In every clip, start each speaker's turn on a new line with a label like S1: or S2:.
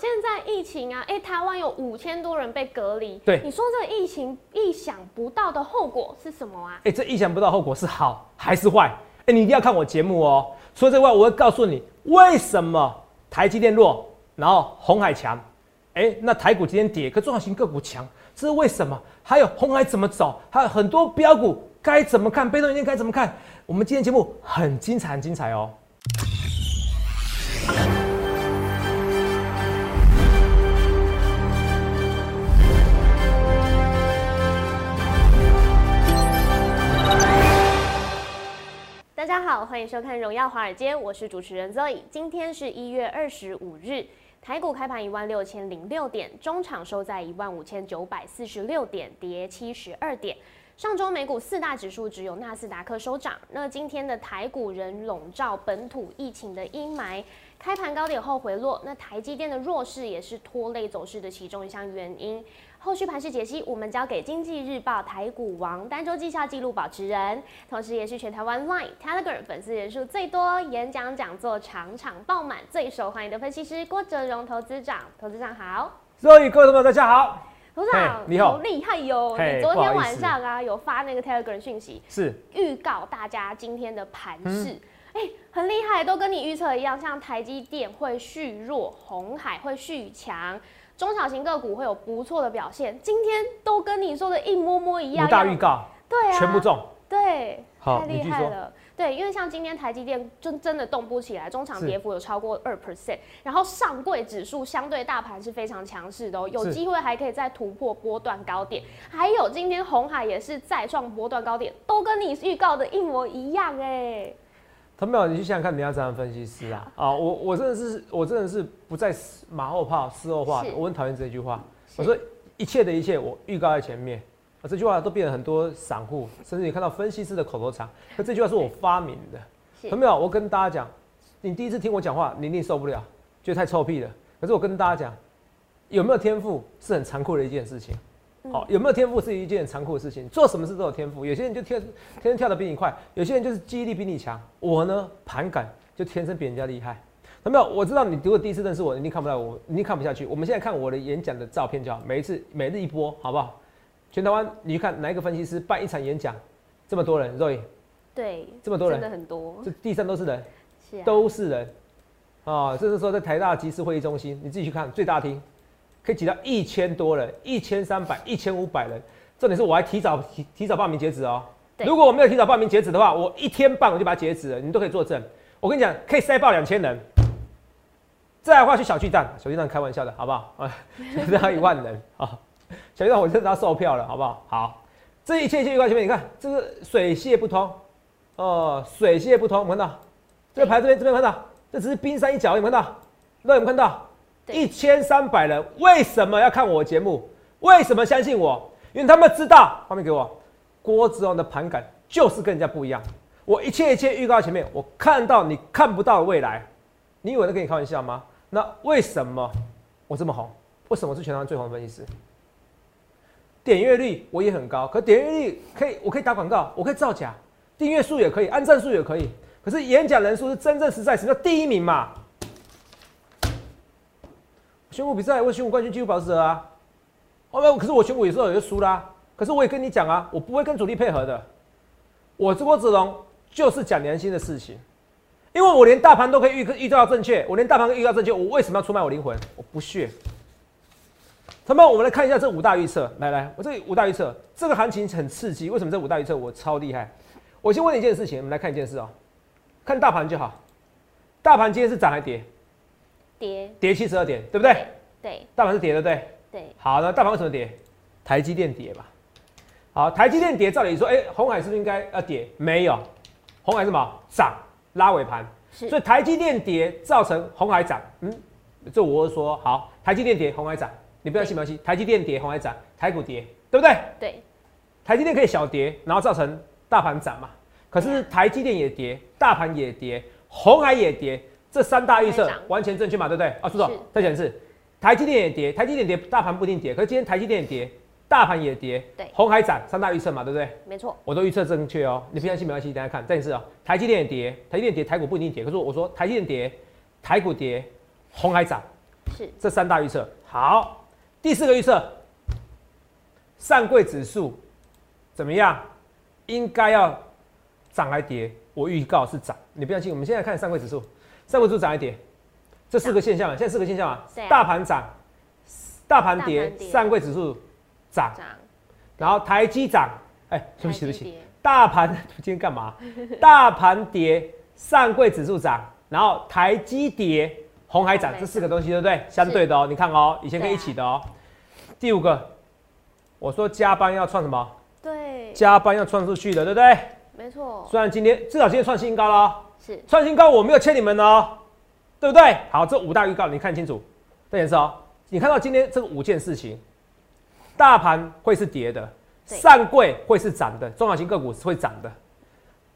S1: 现在疫情啊，哎，台湾有五千多人被隔离。
S2: 对，
S1: 你说这个疫情意想不到的后果是什么啊？
S2: 哎，这意想不到后果是好还是坏？哎，你一定要看我节目哦。除了这外，我会告诉你为什么台积电弱，然后红海强。哎，那台股今天跌，可中小型个股强，这是为什么？还有红海怎么走？还有很多标股该怎么看？被动元件该怎么看？我们今天节目很精彩，很精彩哦。
S1: 大家好，欢迎收看《荣耀华尔街》，我是主持人 Zoe。今天是一月二十五日，台股开盘一万六千零六点，中场收在一万五千九百四十六点，跌七十二点。上周美股四大指数只有纳斯达克收涨，那今天的台股仍笼罩本土疫情的阴霾，开盘高点后回落，那台积电的弱势也是拖累走势的其中一项原因。后续盘势解析，我们交给经济日报台股王单周绩效记录保持人，同时也是全台湾 Line、Telegram 粉丝人数最多、演讲讲座场场爆满、最受欢迎的分析师郭哲荣投资长。投资长好，
S2: 所以各位朋友大家好，
S1: 投资长
S2: 你好，
S1: 厉害哟！你昨天晚上啊有发那个 Telegram 讯息，
S2: 是
S1: 预告大家今天的盘势，哎，很厉害，都跟你预测一样，像台积电会续弱，红海会续强。中小型个股会有不错的表现，今天都跟你说的一模模一样。
S2: 五大预告，
S1: 对啊，
S2: 全部中，
S1: 对，太厉害了。对，因为像今天台积电真真的动不起来，中场跌幅有超过二 percent，然后上柜指数相对大盘是非常强势的哦，有机会还可以再突破波段高点。还有今天红海也是再创波段高点，都跟你预告的一模一样哎。
S2: 他没有，你去想想看，你要怎样分析师啊？啊，我我真的是，我真的是不在马后炮、事后话。我很讨厌这句话。我说一切的一切，我预告在前面。啊，这句话都变成很多散户，甚至你看到分析师的口头禅。可这句话是我发明的。有没有？我跟大家讲，你第一次听我讲话，你一定受不了，觉得太臭屁了。可是我跟大家讲，有没有天赋是很残酷的一件事情。好，有没有天赋是一件残酷的事情。做什么事都有天赋，有些人就天天天跳得比你快，有些人就是记忆力比你强。我呢，盘感就天生比人家厉害。有没有？我知道你如果第一次认识我，一定看不到我，一定看不下去。我们现在看我的演讲的照片就好，每一次每日一播，好不好？全台湾你去看哪一个分析师办一场演讲，这么多人，Roy，
S1: 对，
S2: 这么多人，
S1: 真的很多，
S2: 这地上都是人，
S1: 是，
S2: 都是人，啊，这是说在台大集思会议中心，你自己去看最大厅。可以挤到一千多人，一千三百、一千五百人。重点是我还提早提提早报名截止哦。如果我没有提早报名截止的话，我一天半我就把它截止了，你们都可以作证。我跟你讲，可以塞爆两千人。再来的话去小巨蛋，小巨蛋开玩笑的好不好？啊，再要一万人啊！小巨蛋我真的要售票了，好不好？好，这一切一切预告前面，你看这个水泄不通哦，水泄不通，我们看到这个牌这边这边看到，这只是冰山一角，有没有看到？有没有看到？一千三百人为什么要看我节目？为什么相信我？因为他们知道，画面给我，郭子龙的盘感就是跟人家不一样。我一切一切预告前面，我看到你看不到的未来。你以为在跟你开玩笑吗？那为什么我这么红？为什么是全场最红的分析师？点阅率我也很高，可点阅率可以，我可以打广告，我可以造假，订阅数也可以，按赞数也可以。可是演讲人数是真正实在，什么叫第一名嘛？选股比赛，我选股冠军，纪录保持者啊！哦，可是我选股有时候也就输啦。可是我也跟你讲啊，我不会跟主力配合的。我这波子龙就是讲良心的事情，因为我连大盘都可以预预测到正确，我连大盘都预测正确，我为什么要出卖我灵魂？我不屑。那么，我们来看一下这五大预测。来来，我这五大预测，这个行情很刺激。为什么这五大预测我超厉害？我先问你一件事情，我们来看一件事哦，看大盘就好。大盘今天是涨还跌？
S1: 跌
S2: 跌七十二点，对不对？
S1: 对，
S2: 大盘是跌的，对
S1: 对。
S2: 好，那大盘为什么跌？台积电跌吧。好，台积电跌，照理说，哎，红海是不是应该要跌？没有，红海什么涨，拉尾盘。所以台积电跌造成红海涨。嗯，这我说好，台积电跌，红海涨。你不要信不要信，台积电跌，红海涨，台股跌，对不对？
S1: 对。
S2: 台积电可以小跌，然后造成大盘涨嘛？可是台积电也跌，大盘也跌，红海也跌。这三大预测完全正确嘛？对不对？啊，苏总，再讲一次，台积电也跌，台积电跌，大盘不一定跌。可是今天台积电也跌，大盘也跌。
S1: 对，
S2: 红海涨，三大预测嘛，对不对？
S1: 没错，
S2: 我都预测正确哦。你不相信没关系，大家看，再一次哦，台积电也跌，台积电跌，台股不一定跌。可是我说台积电跌，台股跌，红海涨，
S1: 是
S2: 这三大预测。好，第四个预测，上柜指数怎么样？应该要涨还跌？我预告是涨，你不相信。我们现在看上柜指数，上柜指数涨一跌？这四个现象，现在四个现象啊，大盘涨，大盘跌，上柜指数涨，然后台积涨，哎，对不起对不起，大盘今天干嘛？大盘跌，上柜指数涨，然后台积跌，红海涨，这四个东西对不对？相对的哦，你看哦，以前可以一起的哦。第五个，我说加班要创什么？
S1: 对，
S2: 加班要创出去的，对不对？
S1: 没错。
S2: 虽然今天至少今天创新高了，
S1: 是
S2: 创新高，我没有欠你们哦。对不对？好，这五大预告你看清楚，这颜色哦。你看到今天这五件事情，大盘会是跌的，上柜会是涨的，中小型个股是会涨的，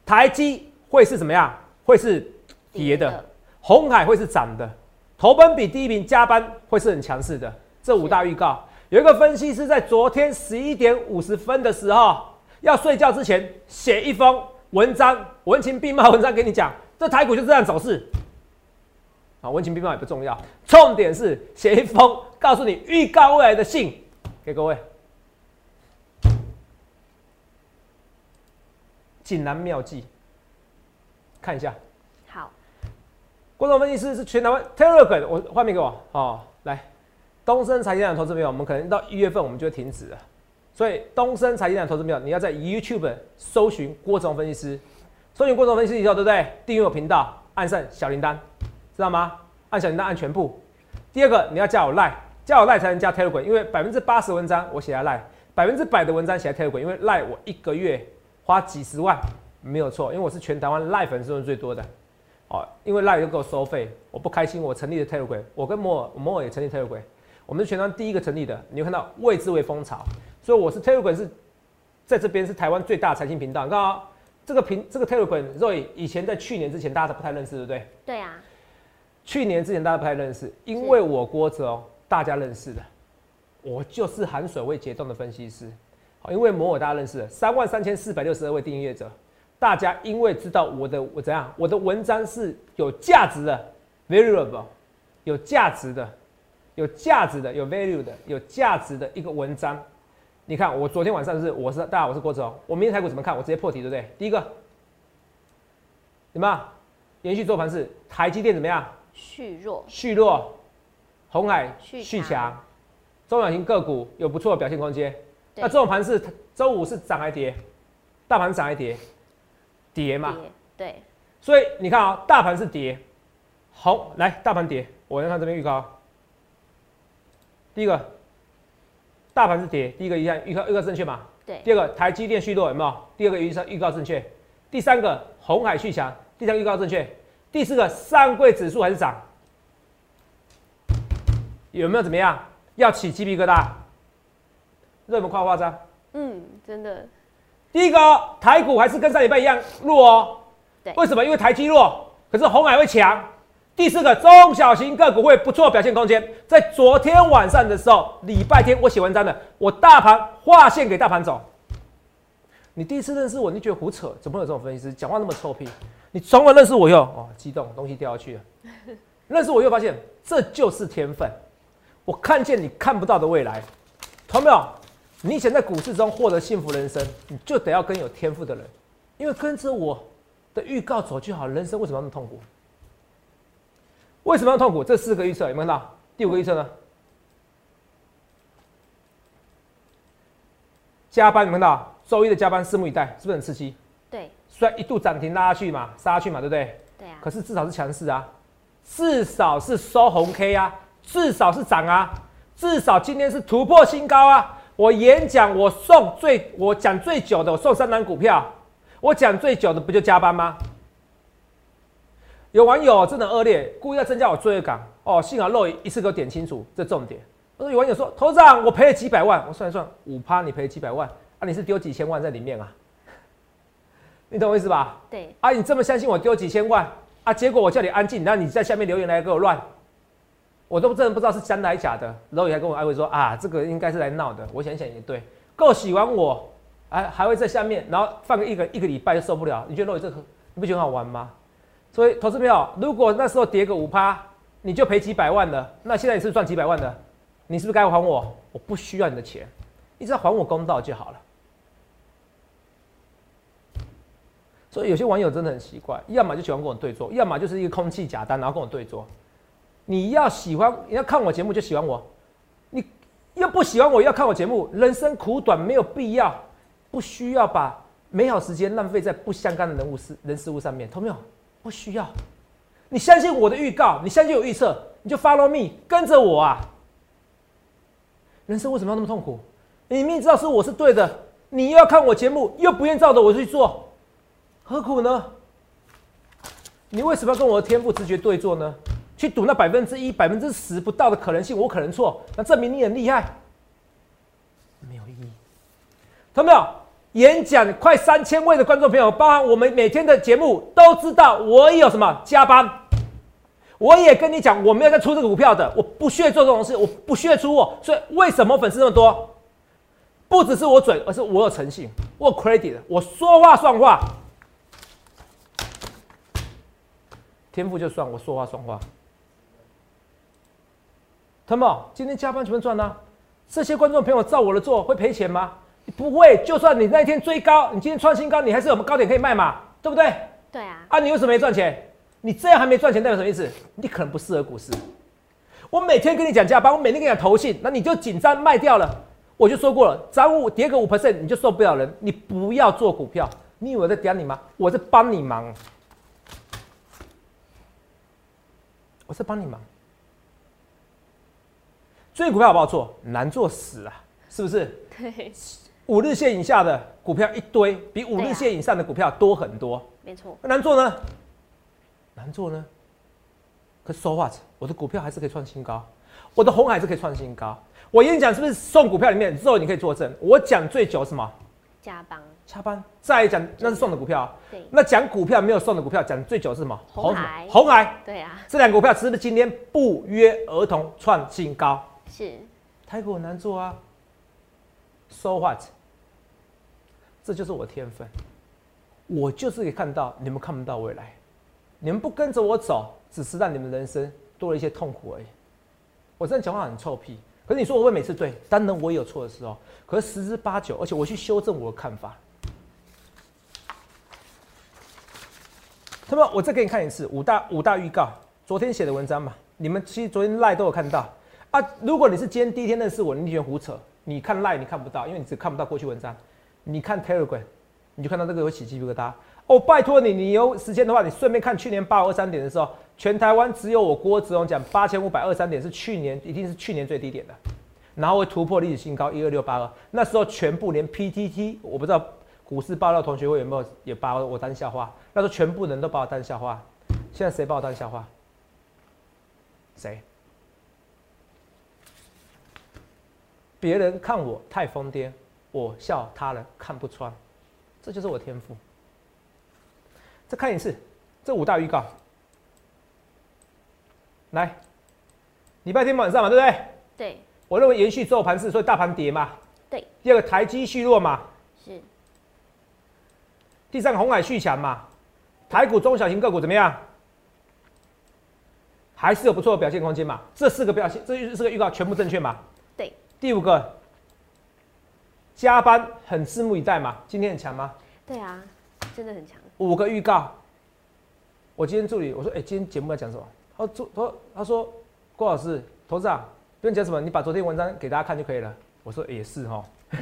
S2: 台积会是怎么样？会是跌的，红海会是涨的，投奔比第一名加班会是很强势的。这五大预告，有一个分析师在昨天十一点五十分的时候，要睡觉之前写一封文章，文情并茂文章给你讲，这台股就这样走势。啊，文情并茂也不重要，重点是写一封告诉你预告未来的信给各位。锦囊妙计，看一下。
S1: 好，
S2: 观众分析师是全台湾 Telegram，我画面给我。哦，来，东森财经的投资朋友，我们可能到一月份我们就会停止了，所以东森财经的投资朋友，你要在 YouTube 搜寻郭总分析师，搜寻郭总分析师以后，对不对？订阅我频道，按上小铃铛。知道吗？按小铃铛按全部。第二个，你要加我赖，加我赖才能加 Telegram，因为百分之八十文章我写在赖，百分之百的文章写在 Telegram，因为赖我一个月花几十万没有错，因为我是全台湾赖粉丝最多的。哦，因为赖又给我收费，我不开心，我成立了 Telegram，我跟摩尔摩尔也成立 Telegram，我们是全台湾第一个成立的。你会看到未知为风潮，所以我是 Telegram 是在这边是台湾最大财经频道。你看啊，这个频这个 Telegram Roy 以前在去年之前大家都不太认识，对不对？
S1: 对啊。
S2: 去年之前大家不太认识，因为我郭哲大家认识的，我就是含水位解冻的分析师。好，因为摩尔大家认识的，三万三千四百六十二位订阅者，大家因为知道我的我怎样，我的文章是有价值的，valuable，有价值的，有价值的，有 value 的，有价值的一个文章。你看我昨天晚上是我是大家我是郭哲，我明天台股怎么看？我直接破题对不对？第一个，什么？延续做盘是台积电怎么样？
S1: 续弱，
S2: 续弱，红海续强，中小型个股有不错的表现空间。那这种盘是周五是涨还跌？大盘涨还跌？跌嘛？
S1: 对。
S2: 所以你看啊，大盘是跌，好，来大盘跌，我先看这边预告。第一个，大盘是跌，第一个一看预告预告正确嘛？
S1: 对。
S2: 第二个，台积电续弱有没有？第二个预测预告正确。第三个，红海续强，第三个预告正确。第四个上柜指数还是涨，有没有怎么样？要起鸡皮疙瘩？热门夸夸张？
S1: 嗯，真的。
S2: 第一个台股还是跟上礼拜一样弱哦。
S1: 对。
S2: 为什么？因为台积弱，可是红海会强。第四个中小型个股会不错表现空间。在昨天晚上的时候，礼拜天我写文章的，我大盘划线给大盘走。你第一次认识我，你觉得胡扯？怎么有这种分析师讲话那么臭屁？你从而认识我以后，哦，激动，东西掉下去了。认识我又发现，这就是天分。我看见你看不到的未来，同没有？你想在股市中获得幸福人生，你就得要跟有天赋的人，因为跟着我的预告走就好。人生为什么要那么痛苦？为什么要痛苦？这四个预测有没有看到？第五个预测呢？加班有没有看到？周一的加班，拭目以待，是不是很刺激？
S1: 对。
S2: 虽然一度涨停拉下去嘛，杀下去嘛，对不对？
S1: 对啊。
S2: 可是至少是强势啊，至少是收红 K 啊，至少是涨啊，至少今天是突破新高啊。我演讲我送最我讲最久的，我送三单股票，我讲最久的不就加班吗？有网友真的恶劣，故意要增加我罪恶感哦。幸好肉一次给我点清楚这重点。我说有网友说，头长我赔了几百万，我算一算五趴，你赔几百万啊？你是丢几千万在里面啊？你懂我意思吧？
S1: 对。
S2: 啊，你这么相信我丢几千万啊？结果我叫你安静，然后你在下面留言来给我乱，我都真的不知道是真的还是假的。然后你还跟我安慰说啊，这个应该是来闹的。我想想也对，够喜欢我，还还会在下面，然后放个一个一个礼拜就受不了。你觉得肉这个你不觉得好玩吗？所以投资朋友，如果那时候跌个五趴，你就赔几百万了。那现在你是赚几百万的，你是不是该还我？我不需要你的钱，你只要还我公道就好了。所以有些网友真的很奇怪，要么就喜欢跟我对坐，要么就是一个空气假单，然后跟我对坐。你要喜欢，你要看我节目就喜欢我，你要不喜欢我要看我节目，人生苦短，没有必要，不需要把美好时间浪费在不相干的人物事人事物上面，懂没有？不需要。你相信我的预告，你相信我预测，你就 follow me，跟着我啊。人生为什么要那么痛苦？你明知道是我是对的，你又要看我节目，又不愿照着我去做，何苦呢？你为什么要跟我的天赋直觉对坐呢？去赌那百分之一、百分之十不到的可能性，我可能错，那证明你很厉害，没有意义。看到没有？演讲快三千位的观众朋友，包含我们每天的节目，都知道我有什么加班。我也跟你讲，我没有在出这个股票的，我不屑做这种事，我不屑出货。所以为什么粉丝那么多？不只是我准，而是我有诚信，我有 credit，我说话算话。天赋就算，我说话算话。他们今天加班全部赚呢？这些观众朋友照我的做会赔钱吗？不会。就算你那天追高，你今天创新高，你还是有高点可以卖嘛？对不对？
S1: 对啊。
S2: 啊，你为什么没赚钱？你这样还没赚钱，代表什么意思？你可能不适合股市。我每天跟你讲加班，我每天跟你讲投信，那你就紧张卖掉了。我就说过了，涨五跌个五 percent 你就受不了人。你不要做股票，你以为我在点你吗？我在帮你忙，我在帮你忙。追股票好不好做？难做死啊，是不是？
S1: 对。
S2: 五日线以下的股票一堆，比五日线以上的股票多很多。
S1: 没错。
S2: 难做呢？难做呢？可 so what？我的股票还是可以创新高，我的红海是可以创新高。我演讲是不是送股票里面之后你可以作证？我讲最久什么？
S1: 加班。
S2: 加班。再讲那是送的股票。
S1: 对。
S2: 那讲股票没有送的股票，讲最久是什么？
S1: 红海。
S2: 红海。
S1: 对啊。
S2: 这两股票是不是今天不约而同创新高？
S1: 是，
S2: 太股难做啊。So what？这就是我天分，我就是可以看到你们看不到未来，你们不跟着我走，只是让你们人生多了一些痛苦而已。我这样讲话很臭屁，可是你说我会每次对，当然我也有错的时候，可是十之八九，而且我去修正我的看法。那么我再给你看一次五大五大预告，昨天写的文章嘛，你们其实昨天赖都有看到。啊！如果你是今天第一天认识我，你觉得胡扯？你看 Line 你看不到，因为你只看不到过去文章。你看 Telegram，你就看到这个有起鸡皮疙瘩。哦，拜托你，你有时间的话，你顺便看去年八二三点的时候，全台湾只有我郭子龙讲八千五百二三点是去年一定是去年最低点的，然后会突破历史新高一二六八二。那时候全部连 PTT，我不知道股市爆料同学会有没有也把我当笑话。那时候全部人都把我当笑话。现在谁把我当笑话？谁？别人看我太疯癫，我笑他人看不穿，这就是我天赋。再看一次，这五大预告。来，礼拜天晚上嘛，对不对？
S1: 对。
S2: 我认为延续周盘势，所以大盘跌嘛。
S1: 对。
S2: 第二个台积续弱嘛。
S1: 是。
S2: 第三个红海续强嘛。台股中小型个股怎么样？还是有不错的表现空间嘛？这四个表现，这四个预告全部正确嘛？第五个，加班很拭目以待嘛？今天很强吗？
S1: 对啊，真的很强。
S2: 五个预告，我今天助理我说，哎，今天节目要讲什么？他说，他他说，郭老师，董事长不用讲什么，你把昨天文章给大家看就可以了。我说也是哈。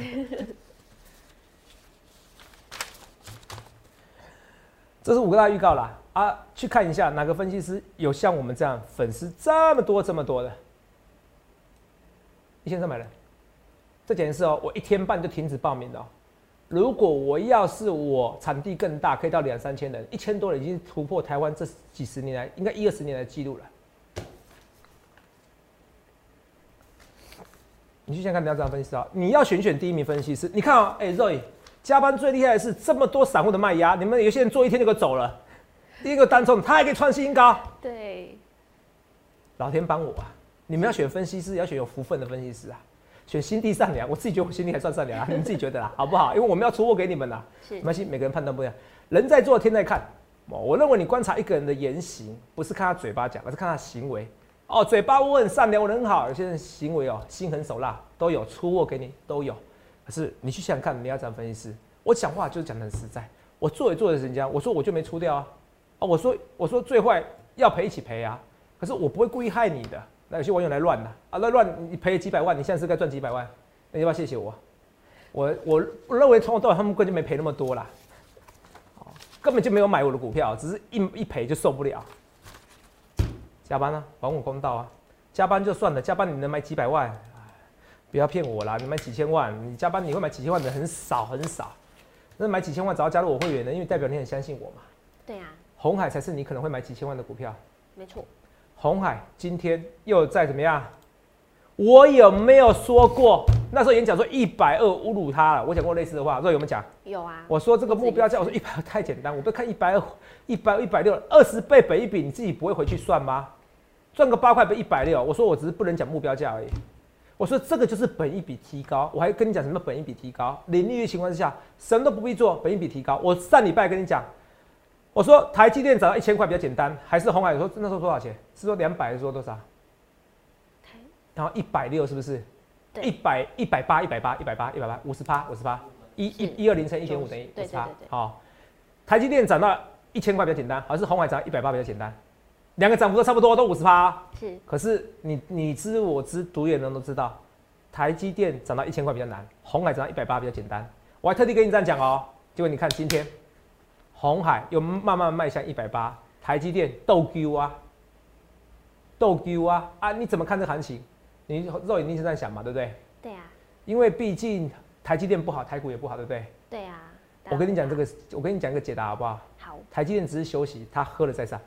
S2: 这是五个大预告啦，啊，去看一下哪个分析师有像我们这样粉丝这么多这么多的。一千三百人，这简直是哦！我一天半就停止报名了。如果我要是我场地更大，可以到两三千人，一千多人已经突破台湾这几十年来应该一二十年的记录了。你去先看第二张分析师啊！你要选选第一名分析师。你看啊，哎，Roy，加班最厉害的是这么多散户的卖压，你们有些人做一天就给走了。第一个单冲，他还可以创新高。
S1: 对，
S2: 老天帮我啊！你们要选分析师，要选有福分的分析师啊，选心地善良。我自己觉得我心地还算善良啊，你们自己觉得啦，好不好？因为我们要出货给你们啦。
S1: 是，
S2: 没关系，每个人判断不一样。人在做，天在看。我认为你观察一个人的言行，不是看他嘴巴讲，而是看他行为。哦，嘴巴我很善良，我人很好，有些人行为哦，心狠手辣，都有出货给你都有。可是你去想想看，你要怎样分析师？我讲话就是讲的很实在，我做也做的人家，我说我就没出掉啊，啊，我说我说最坏要赔一起赔啊，可是我不会故意害你的。那有些网友来乱的啊，那乱你赔几百万，你现在是该赚几百万，那要不要谢谢我？我我我认为从头到尾他们根本就没赔那么多啦，根本就没有买我的股票，只是一一赔就受不了。加班啊，还我公道啊！加班就算了，加班你能买几百万？不要骗我啦！你买几千万，你加班你会买几千万的很少很少。那买几千万只要加入我会员的，因为代表你很相信我嘛。
S1: 对啊。
S2: 红海才是你可能会买几千万的股票。
S1: 没错。
S2: 红海今天又在怎么样？我有没有说过？那时候演讲说一百二侮辱他了。我讲过类似的话，若有没有讲？
S1: 有啊。
S2: 我说这个目标价，我说一百二太简单，我不看一百二、一百一百六二十倍本一比，你自己不会回去算吗？赚个八块不一百六，我说我只是不能讲目标价而已。我说这个就是本一比提高，我还跟你讲什么本一比提高？零利率情况之下，什么都不必做，本一比提高。我上礼拜跟你讲，我说台积电涨到一千块比较简单，还是红海说那时候多少钱？是说两百还是说多少？然后一百六是不是？一百一百八一百八一百八一百八五十八五十八一一一二零乘一点五等于五十八。好，台积电涨到一千块比较简单，还是红海涨一百八比较简单？两个涨幅都差不多，都五十趴。
S1: 是，
S2: 可是你你知我知，独眼人都知道，台积电涨到一千块比较难，红海涨到一百八比较简单。我还特地跟你这样讲哦，结果你看今天，红海又慢慢迈向一百八，台积电斗 Q 啊，斗 Q 啊啊！你怎么看这行情？你肉眼一定是这样想嘛，对不对？
S1: 对啊。
S2: 因为毕竟台积电不好，台股也不好，对不对？
S1: 对啊。
S2: 我跟你讲这个，我跟你讲一个解答好不好？
S1: 好。
S2: 台积电只是休息，它喝了再上。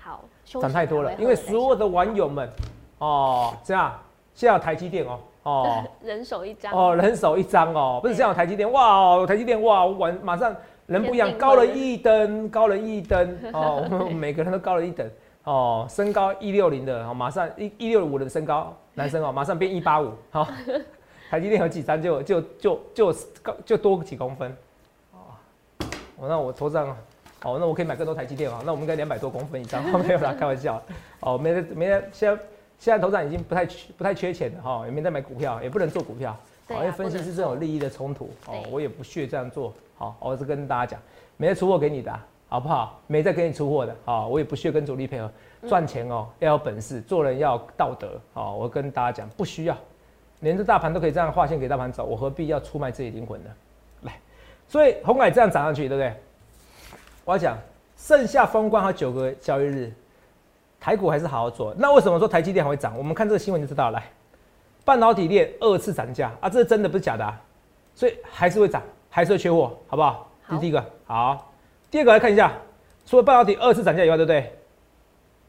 S1: 好涨
S2: 太多了，因为所有的网友们，哦，这样，现在有台积电哦，
S1: 哦，人手一张
S2: 哦，人手一张哦，不是这样，台积电哇哦，台积电哇，我晚马上人不一样，高了一等，高了一等哦，我们每个人都高了一等。哦，身高一六零的，哦，马上一一六五的身高男生哦，马上变一八五，好，台积电有几张？就就就就高就多几公分，哦，我那我头上。哦，那我可以买更多台积电啊，那我们应该两百多公分以上，没有啦，开玩笑。哦，没得没得，现在现在头上已经不太缺不太缺钱了哈，也没在买股票，也不能做股票，
S1: 因
S2: 为分析是这种利益的冲突，哦，我也不屑这样做。好，我是跟大家讲，没得出货给你的，好不好？没在给你出货的，好，我也不屑跟主力配合赚钱哦，要有本事，做人要道德。好，我跟大家讲，不需要，连着大盘都可以这样划线给大盘走，我何必要出卖自己灵魂呢？来，所以红海这样涨上去，对不对？我要讲，剩下封关还有九个交易日，台股还是好好做。那为什么说台积电还会涨？我们看这个新闻就知道了。来，半导体链二次涨价啊，这是真的不是假的，啊，所以还是会涨，还是会缺货，好不好？这是第一个。好，第二个来看一下，除了半导体二次涨价以外，对不对？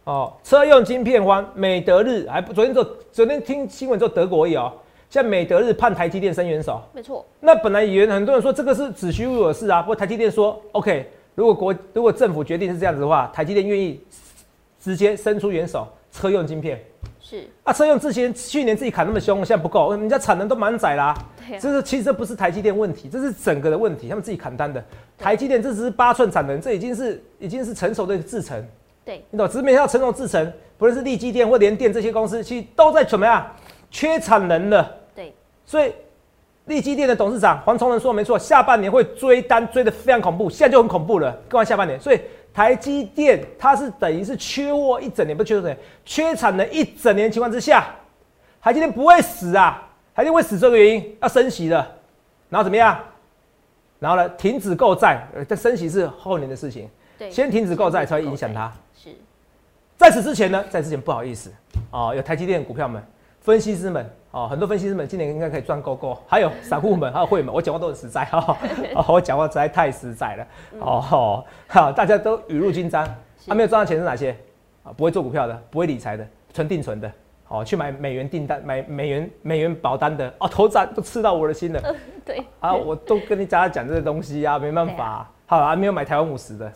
S2: 哦，车用晶片荒，美德日还昨天做，昨天听新闻做德国也哦，像美德日判台积电伸援手，
S1: 没错。
S2: 那本来原很多人说这个是子虚乌有的事啊，不过台积电说 OK。如果国如果政府决定是这样子的话，台积电愿意直接伸出援手，车用晶片
S1: 是
S2: 啊，车用之前去年自己砍那么凶，现在不够，人家产能都满载啦。
S1: 对，
S2: 这是其实这不是台积电问题，这是整个的问题，他们自己砍单的。台积电这只是八寸产能，这已经是已经是成熟的制程。
S1: 对，
S2: 你懂，只是没要成熟制程，不论是立基电或联电这些公司，其实都在怎么样缺产能了。
S1: 对，
S2: 所以。立基电的董事长黄崇仁说：“没错，下半年会追单追的非常恐怖，现在就很恐怖了。更完下半年，所以台积电它是等于是缺货一整年，不缺什缺产能一整年情况之下，台积电不会死啊，台积电会死这个原因要升息的，然后怎么样？然后呢，停止购债，这升息是后年的事情，
S1: 对，
S2: 先停止购债才会影响它。
S1: 是，
S2: 在此之前呢，在之前不好意思啊，有台积电股票们。”分析师们，哦，很多分析师们今年应该可以赚够够，还有散户们，还有会们，我讲话都很实在哈，哦，我讲话实在太实在了，哦，好，大家都雨露均沾，他没有赚到钱是哪些？啊，不会做股票的，不会理财的，纯定存的，哦，去买美元订单，买美元美元保单的，哦，头涨都刺到我的心了，
S1: 对，
S2: 啊，我都跟你家讲这些东西啊，没办法，好，还没有买台湾五十的。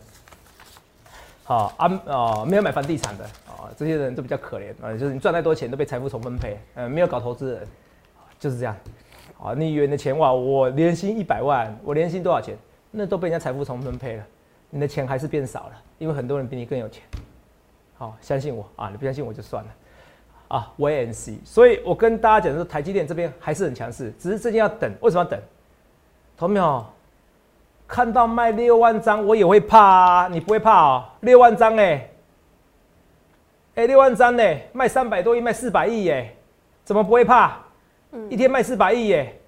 S2: 好啊哦，没有买房地产的啊，这些人都比较可怜啊，就是你赚太多钱都被财富重分配，呃，没有搞投资人，就是这样。啊，你以为你的钱哇，我年薪一百万，我年薪多少钱？那都被人家财富重分配了，你的钱还是变少了，因为很多人比你更有钱。好，相信我啊，你不相信我就算了。啊，wait and see。所以我跟大家讲说，台积电这边还是很强势，只是最近要等。为什么要等？同没有？看到卖六万张，我也会怕啊！你不会怕哦？六万张哎，哎，六万张呢？卖三百多亿，卖四百亿耶，怎么不会怕？嗯，一天卖四百亿耶，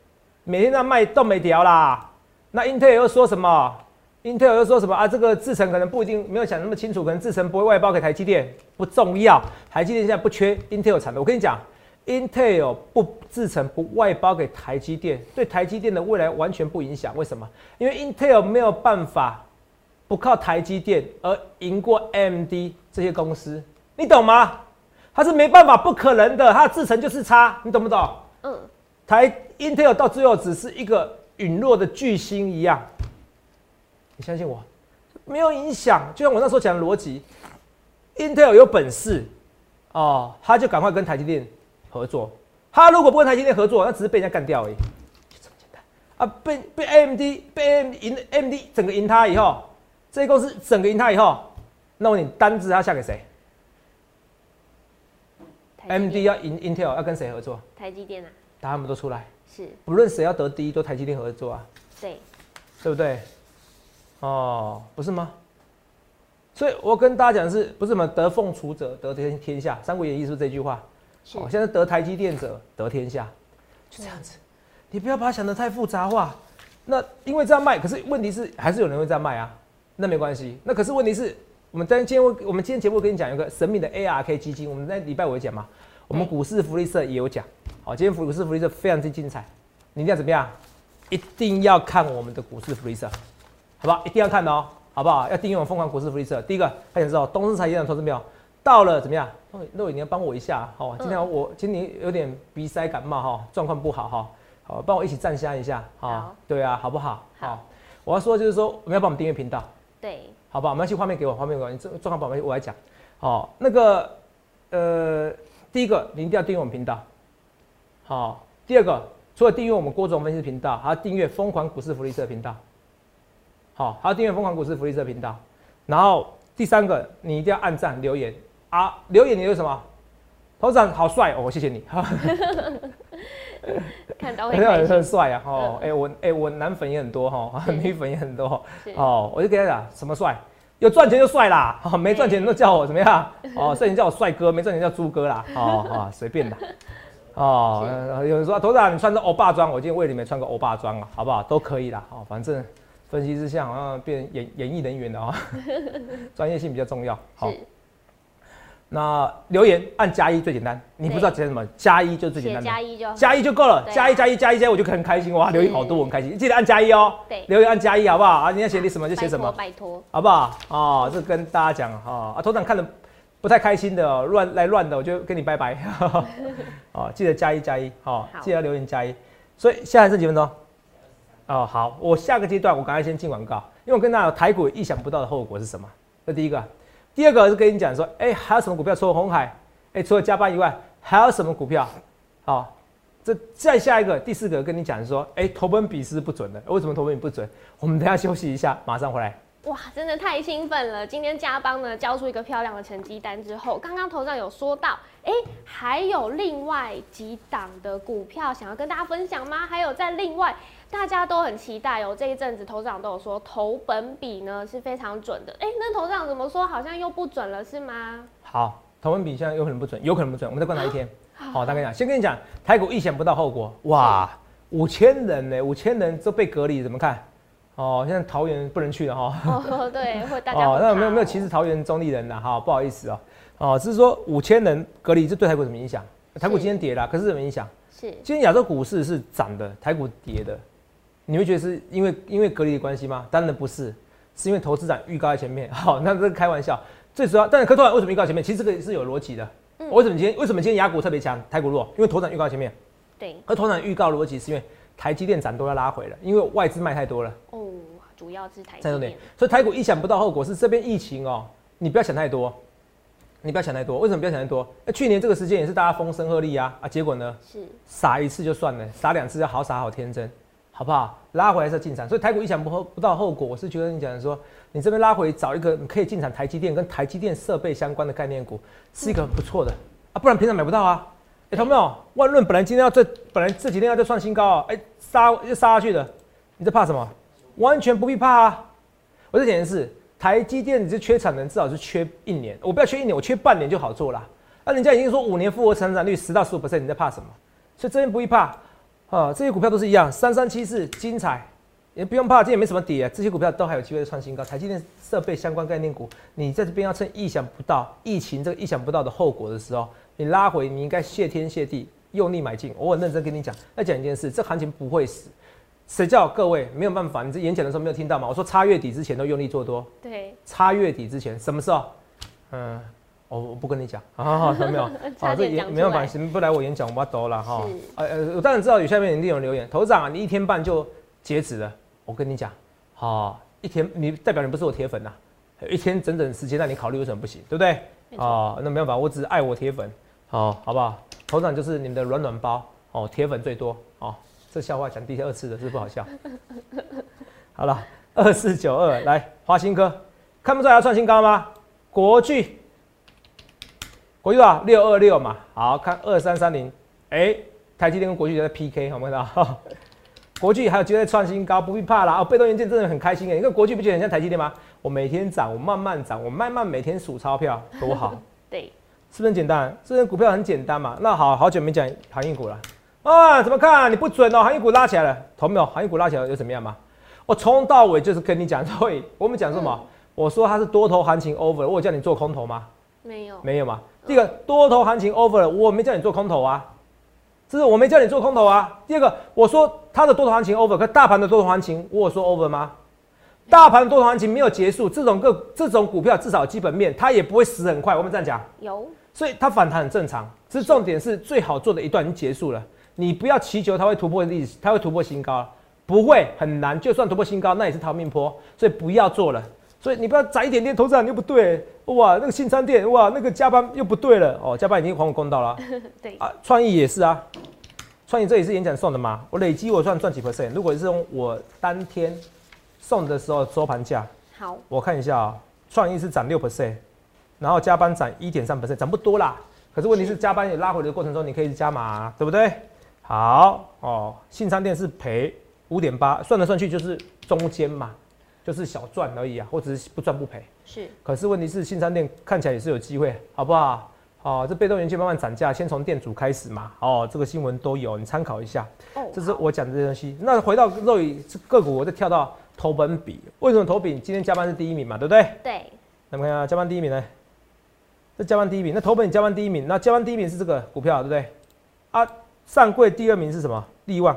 S2: 每天在卖都没掉啦。那英特尔又说什么？英特尔又说什么啊？这个制程可能不一定没有想那么清楚，可能制程不会外包给台积电，不重要。台积电现在不缺英特尔产的，我跟你讲。Intel 不制成不外包给台积电，对台积电的未来完全不影响。为什么？因为 Intel 没有办法不靠台积电而赢过 AMD 这些公司，你懂吗？它是没办法，不可能的。它的制程就是差，你懂不懂？嗯。台 Intel 到最后只是一个陨落的巨星一样，你相信我，没有影响。就像我那时候讲的逻辑，Intel 有本事哦，他就赶快跟台积电。合作，他如果不跟台积电合作，那只是被人家干掉而已，就这么简单啊！被被 AMD 被 AMD 赢 AMD 整个赢他以后，这些公司整个赢他以后，那我你单子要下给谁？AMD 要赢 Intel 要跟谁合作？
S1: 台积电啊！
S2: 答案不都出来？
S1: 是，
S2: 不论谁要得第一，都台积电合作啊。
S1: 对，
S2: 对不对？哦，不是吗？所以我跟大家讲的是，不是什么得凤雏者得天天下，《三国演义》是不是这句话？哦，现在得台积电者得天下，就这样子。你不要把它想得太复杂化。那因为这样卖，可是问题是还是有人会这样卖啊。那没关系。那可是问题是我们今天我我们今天节目跟你讲一个神秘的 ARK 基金。我们在礼拜五讲嘛，我们股市福利社也有讲。好，今天股市福利社非常之精彩。你一定要怎么样？一定要看我们的股市福利社，好不好？一定要看的哦，好不好？要订阅我们疯狂股市福利社。第一个，他想知道东市财经的投资没有？到了怎么样？陆伟，你要帮我一下，好，今天我今天有点鼻塞感冒哈，状况不好哈，好，帮我一起站下一下，好，对啊，好不好？好，我要说就是说，我们要帮我们订阅频道，
S1: 对，
S2: 好不好？我们要去画面给我，画面给我，你这状况宝宝我来讲，好，那个呃，第一个你一定要订阅我们频道，好，第二个除了订阅我们郭总分析频道，还要订阅疯狂股市福利社频道，好，还要订阅疯狂股市福利社频道，然后第三个你一定要按赞留言。啊，留言你有什么？头长好帅哦，谢谢你。
S1: 看到很
S2: 很帅啊！哦，哎我哎我男粉也很多哈，女粉也很多哦。我就跟他讲，什么帅？有赚钱就帅啦，没赚钱都叫我怎么样？哦，赚钱叫我帅哥，没赚钱叫猪哥啦。哦啊，随便的。哦，有人说头长你穿着欧巴装，我今天为你们穿个欧巴装啊，好不好？都可以啦。哦，反正分析之下好像变演演艺人员了啊，专业性比较重要。好。那留言按加一最简单，你不知道写什么，加一就最简单，
S1: 加一就
S2: 加一就够了，加一加一加一加，我就很开心哇！留言好多，我很开心，记得按加一
S1: 哦。对，
S2: 留言按加一好不好啊？你要写你什么就写什么，
S1: 拜托，
S2: 好不好？哦，这跟大家讲哈啊，头长看的不太开心的，乱来乱的，我就跟你拜拜。哦，记得加一加一，好，记得留言加一。所以现在是几分钟？哦，好，我下个阶段我赶快先进广告，因为我跟大家台股意想不到的后果是什么？这第一个。第二个是跟你讲说，哎，还有什么股票？除了红海，哎，除了加班以外，还有什么股票？好，这再下一个，第四个跟你讲说，哎，投本比是不准的。为什么投本比不准？我们等下休息一下，马上回来。
S1: 哇，真的太兴奋了！今天加班呢，交出一个漂亮的成绩单之后，刚刚头上有说到，哎，还有另外几档的股票想要跟大家分享吗？还有在另外。大家都很期待哦，这一阵子头长都有说投本比呢是非常准的。哎，那头长怎么说好像又不准了是吗？
S2: 好，投本比现在有可能不准，有可能不准，我们再观察一天。好，大概讲，先跟你讲，台股意想不到后果，哇，五千人呢，五千人都被隔离，怎么看？哦，现在桃园不能去了哈。
S1: 哦，对，或大家。哦，
S2: 那没有没有歧视桃园中立人的哈，不好意思哦。哦，只是说五千人隔离，这对台股什么影响？台股今天跌了，可是什么影响？
S1: 是，
S2: 今天亚洲股市是涨的，台股跌的。你会觉得是因为因为隔离的关系吗？当然不是，是因为投资长预告在前面。好，那这是开玩笑。最主要，但是科创为什么预告前面？其实这个是有逻辑的。嗯。为什么今天为什么今天雅股特别强，台股弱？因为投资长预告前面。
S1: 对。
S2: 而投资长预告逻辑是因为台积电涨都要拉回了，因为外资卖太多了。哦，
S1: 主要是台积电。
S2: 所以台股意想不到后果是这边疫情哦，你不要想太多，你不要想太多。为什么不要想太多？那去年这个时间也是大家风声鹤唳啊啊，结果呢？
S1: 是。
S2: 傻一次就算了，傻两次要好傻好天真。好不好？拉回来是进场，所以台股意想不后不到后果。我是觉得你讲说，你这边拉回找一个可以进场台积电跟台积电设备相关的概念股，是一个很不错的啊。不然平常买不到啊。哎，同没有？万润本来今天要这，本来这几天要再创新高啊，哎，杀又杀下去的，你在怕什么？完全不必怕啊！我在讲的是台积电，你是缺产能，至少是缺一年。我不要缺一年，我缺半年就好做了。那人家已经说五年复活成长率十到十五 percent，你在怕什么？所以这边不必怕啊，这些股票都是一样，三三七四精彩，也不用怕，今天没什么跌，这些股票都还有机会创新高。台积电设备相关概念股，你在这边要趁意想不到疫情这个意想不到的后果的时候。你拉回，你应该谢天谢地，用力买进。我很认真跟你讲，再讲一件事，这行情不会死。谁叫各位没有办法？你这演讲的时候没有听到吗？我说差月底之前都用力做多。
S1: 对。
S2: 差月底之前什么时候？嗯，我我不跟你讲。好好好，有没有？
S1: 啊，这也
S2: 没办法，行不来我演讲，我抖了哈。呃呃，我当然知道有下面一定有留言，头长啊，你一天半就截止了。我跟你讲，好，一天你代表你不是我铁粉呐，一天整整时间让你考虑为什么不行，对不对？啊，那没办法，我只是爱我铁粉。好，好不好？头长就是你们的软软包哦，铁粉最多哦。这笑话讲第二次了，是不好笑。好了，二四九二来，华新哥看不出来要创新高吗？国巨，国巨多少？六二六嘛。好看二三三零，哎，台积电跟国巨在 PK，好不好？国巨还有机会创新高，不必怕啦。哦，被动元件真的很开心哎，你看国巨不觉得很像台积电吗？我每天涨，我慢慢涨，我慢慢每天数钞票，多好。
S1: 对。
S2: 是不是很简单？这些股票很简单嘛？那好好久没讲航运股了啊？怎么看？你不准哦！航运股拉起来了，同没有？航运股拉起来又怎么样嘛？我从到尾就是跟你讲，对，我们讲什么？我说它是多头行情 over，我叫你做空头吗？
S1: 没有，
S2: 没有嘛？第一个多头行情 over，了我没叫你做空头啊，这是我没叫你做空头啊。第二个，我说它的多头行情 over，可大盘的多头行情，我有说 over 吗？大盘多头行情没有结束，这种个这种股票至少基本面它也不会死很快。我们这样讲
S1: 有。
S2: 所以它反弹很正常，只是重点是最好做的一段已经结束了。你不要祈求它会突破历史，它会突破新高，不会很难。就算突破新高，那也是逃命坡，所以不要做了。所以你不要窄一点点投资又不对，哇，那个新餐店哇，那个加班又不对了哦，加班已经还我公道了。
S1: 对
S2: 啊，创意也是啊，创意这也是演讲送的嘛。我累积我算赚几 percent？如果是用我当天送的时候收盘价，
S1: 好，
S2: 我看一下啊，创意是涨六 percent。然后加班涨一点三 percent，涨不多啦。可是问题是加班也拉回的过程中，你可以加码，对不对？好哦，信商店是赔五点八，算来算去就是中间嘛，就是小赚而已啊，或者是不赚不赔。
S1: 是。
S2: 可是问题是新商店看起来也是有机会，好不好？哦，这被动元件慢慢涨价，先从店主开始嘛。哦，这个新闻都有，你参考一下。哦。这是我讲的这些东西。那回到肉宇个股，我再跳到投本比，为什么投比今天加班是第一名嘛？对不对？
S1: 对。
S2: 那么看下加班第一名呢？这加班第一名，那投本加班第一名，那加班第一名是这个股票，对不对？啊，上柜第二名是什么？利旺，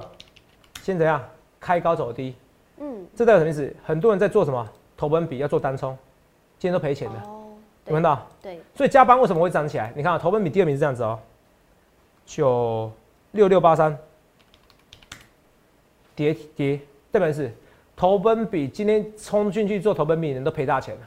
S2: 先怎样？开高走低，嗯，这代表什么意思？很多人在做什么？投本比要做单冲，今天都赔钱的，有看到？
S1: 对。
S2: 所以加班为什么会涨起来？你看啊，投本比第二名是这样子哦，九六六八三，跌跌，代表是投本比今天冲进去做投本比的人都赔大钱了。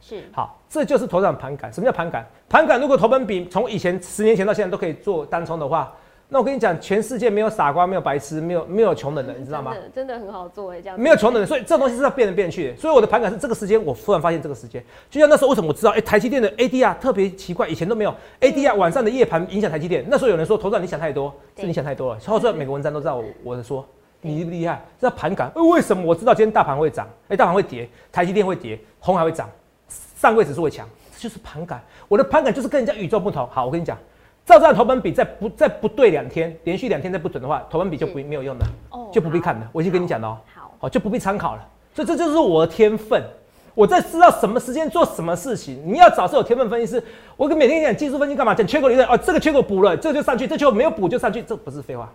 S1: 是
S2: 好，这就是头涨盘感。什么叫盘感？盘感如果投本比从以前十年前到现在都可以做单冲的话，那我跟你讲，全世界没有傻瓜，没有白痴，没有没有穷人的，你知道吗？
S1: 真的很好做哎，这样
S2: 没有穷人，所以这东西是要变来变去。所以我的盘感是这个时间，我突然发现这个时间，就像那时候为什么我知道，哎，台积电的 ADR 特别奇怪，以前都没有 ADR 晚上的夜盘影响台积电。那时候有人说头涨你想太多，是你想太多了。后来每个文章都知道我我的说你厉不厉害？这叫盘感。为什么我知道今天大盘会涨？哎，大盘会跌，台积电会跌，红海会涨。上柜指数会强，这就是盘感。我的盘感就是跟人家与众不同。好，我跟你讲，照这样投本比再不再不对两天，连续两天再不准的话，投本比就不没有用的，就不必看了。我已经跟你讲了哦，好，就不必参考了。所以这就是我的天分。我在知道什么时间做什么事情。你要找是有天分分析师，我跟每天讲技术分析干嘛？讲缺口理论哦，这个缺口补了，这就上去；这缺口没有补就上去，这不是废话。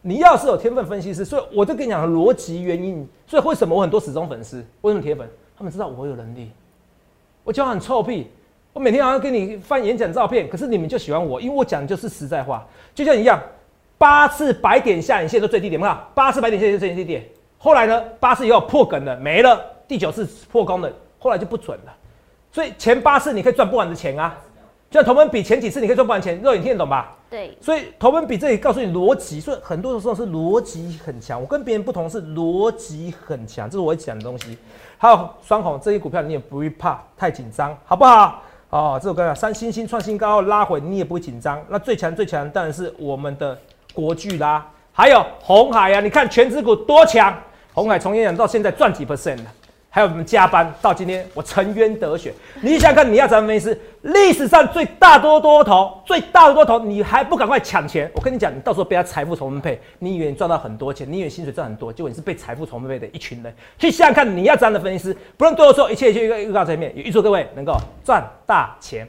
S2: 你要是有天分分析师，所以我就跟你讲逻辑原因。所以为什么我很多始终粉丝？为什么铁粉？他们知道我有能力。我讲很臭屁，我每天好像给你翻演讲照片，可是你们就喜欢我，因为我讲的就是实在话，就像一样，八次白点下影线都最低点，看八次白点下影线最低点，后来呢，八次以后破梗了，没了，第九次破功了，后来就不准了，所以前八次你可以赚不完的钱啊。就像投本比前几次你可以赚不完钱，肉眼听得懂吧？
S1: 对。
S2: 所以投本比这里告诉你逻辑，所以很多的时候是逻辑很强。我跟别人不同是逻辑很强，这是我讲的东西。还有双红这些股票你也不会怕太紧张，好不好？哦，这首歌啊，三星星创新高拉回，你也不会紧张。那最强最强当然是我们的国巨啦，还有红海啊，你看全指股多强，红海从演讲到现在赚几 percent 了。还有我们加班到今天，我沉冤得雪。你想看，你要怎么分析师历史上最大多多头、最大的多头，你还不赶快抢钱？我跟你讲，你到时候被他财富重分配，你以为你赚到很多钱，你以为薪水赚很多，结果你是被财富重分配的一群人。去想想看，你要这样的分析师，不论对我错，一切一切预预告前面，也预祝各位能够赚大钱。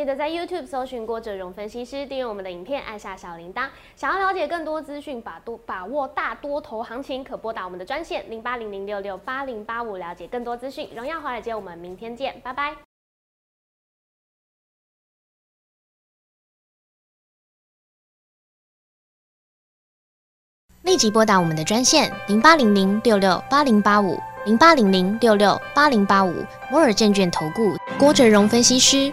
S3: 记得在 YouTube 搜寻郭哲荣分析师，订阅我们的影片，按下小铃铛。想要了解更多资讯，把多把握大多头行情，可拨打我们的专线零八零零六六八零八五，了解更多资讯。荣耀华尔街，我们明天见，拜拜。立即拨打我们的专线零八零零六六八零八五零八零零六六八零八五摩尔证券投顾郭哲荣分析师。